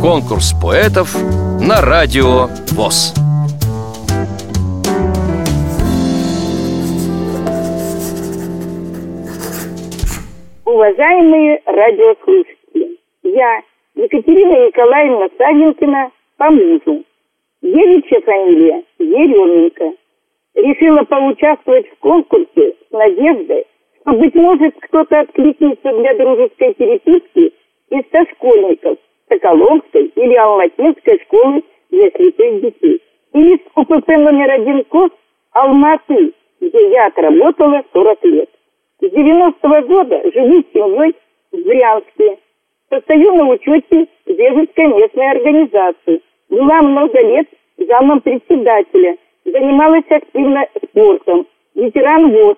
Конкурс поэтов на радио ВОЗ. Уважаемые радиослушатели, я, Екатерина Николаевна Савенкина, по мужу. Девичья фамилия Еременко. Решила поучаствовать в конкурсе с надеждой, что, быть может, кто-то откликнется для дружеской переписки из сошкольников Соколовской или Алматинской школы для слепых детей. Или с УПП номер один КОС Алматы, где я отработала 40 лет. С 90-го года живу с семьей в Брянске. Состою на учете в Вежецкой местной организации. Была много лет замом председателя. Занималась активно спортом. Ветеран ВОЗ,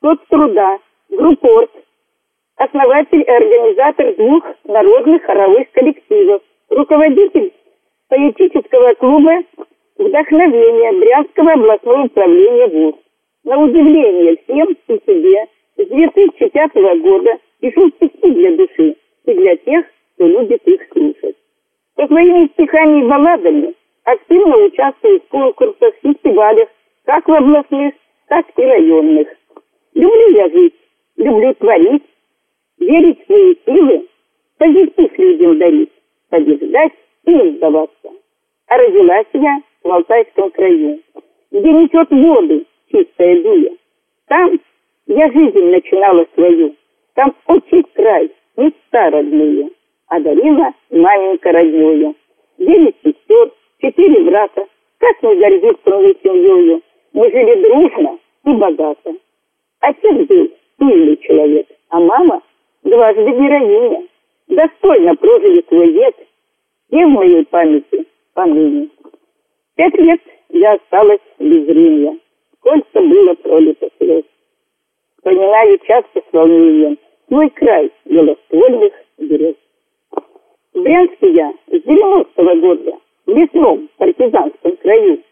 соцтруда, группорт. Основатель и организатор двух народных хоровых коллективов. Руководитель поэтического клуба «Вдохновение» Брянского областного управления ВОЗ. На удивление всем и себе с 2005 года пишу стихи для души и для тех, кто любит их слушать. Со своими стихами и балладами активно участвую в конкурсах, фестивалях, как в областных, так и районных. Люблю я жить, люблю творить, верить в свои силы, позитив людям дарить, побеждать и не сдаваться. А родилась я в Алтайском краю, где несет воды чистая дуя. Там я жизнь начинала свою. Там очень край, места родные. Одарила маменька роднёю. Девять сестер, четыре брата. Как не гордиться мы семьёю. Мы жили дружно и богато. Отец был сильный человек, а мама дважды героиня. Достойно прожили свой век, и в моей памяти поныне. Пять лет я осталась без зрения. Сколько было пролито слез. Вспоминаю часто с волнением свой край белоствольных берез. В Брянске я с 90-го года в лесном партизанском краю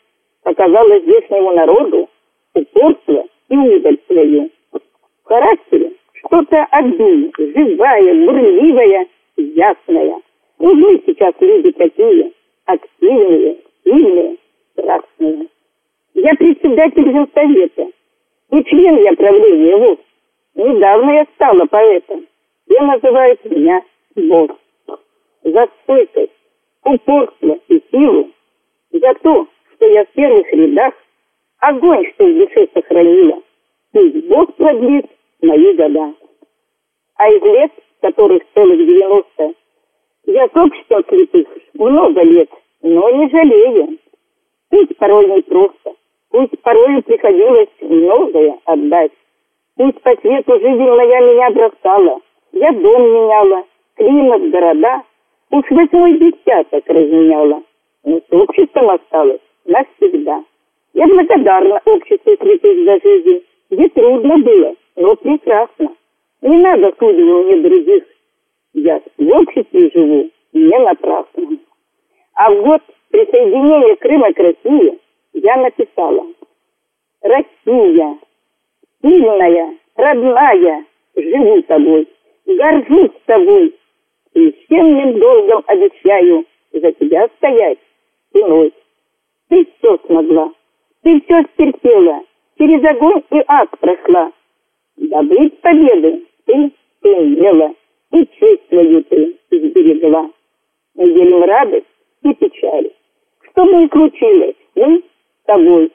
показала здешнему народу упорство и удаль свою. В характере что-то одно, живая, бурливая, ясная. Нужны сейчас люди такие, активные, сильные, страстные. Я председатель совета, и член я правления ВОЗ. Недавно я стала поэтом. Все называют меня босс. За стойкость, упорство и силу, за то, что я в первых рядах огонь, что в душе сохранила. Пусть Бог продлит мои года. А из лет, которых целых 90, я с обществом слепых много лет, но не жалею. Пусть порой не просто, пусть порой приходилось многое отдать. Пусть по свету жизнь моя меня бросала, я дом меняла, климат, города, уж восьмой десяток разменяла, но с обществом осталась навсегда. Я благодарна обществу слепых за жизнь, где трудно было, но прекрасно. Не надо судить мне других. Я в обществе живу не напрасно. А в год присоединения Крыма к России я написала «Россия, сильная, родная, живу тобой, горжусь тобой, священным долгом обещаю за тебя стоять спиной. Ты все смогла, ты все стерпела, через огонь и ад прошла. Добыть победы ты имела, и честь свою ты сберегла. Мы делим радость и печаль. Что бы ни случилось, мы с тобой.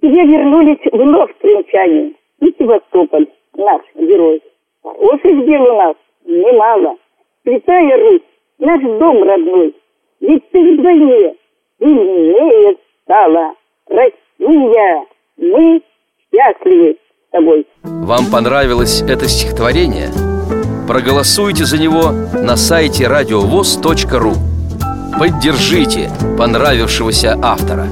Тебе вернулись вновь крымчане и Севастополь, наш герой. Хороших дел у нас немало. Святая Русь, наш дом родной, ведь ты вдвойне сильнее стала. Россия, мы счастливы тобой. Вам понравилось это стихотворение? Проголосуйте за него на сайте радиовоз.ру Поддержите понравившегося автора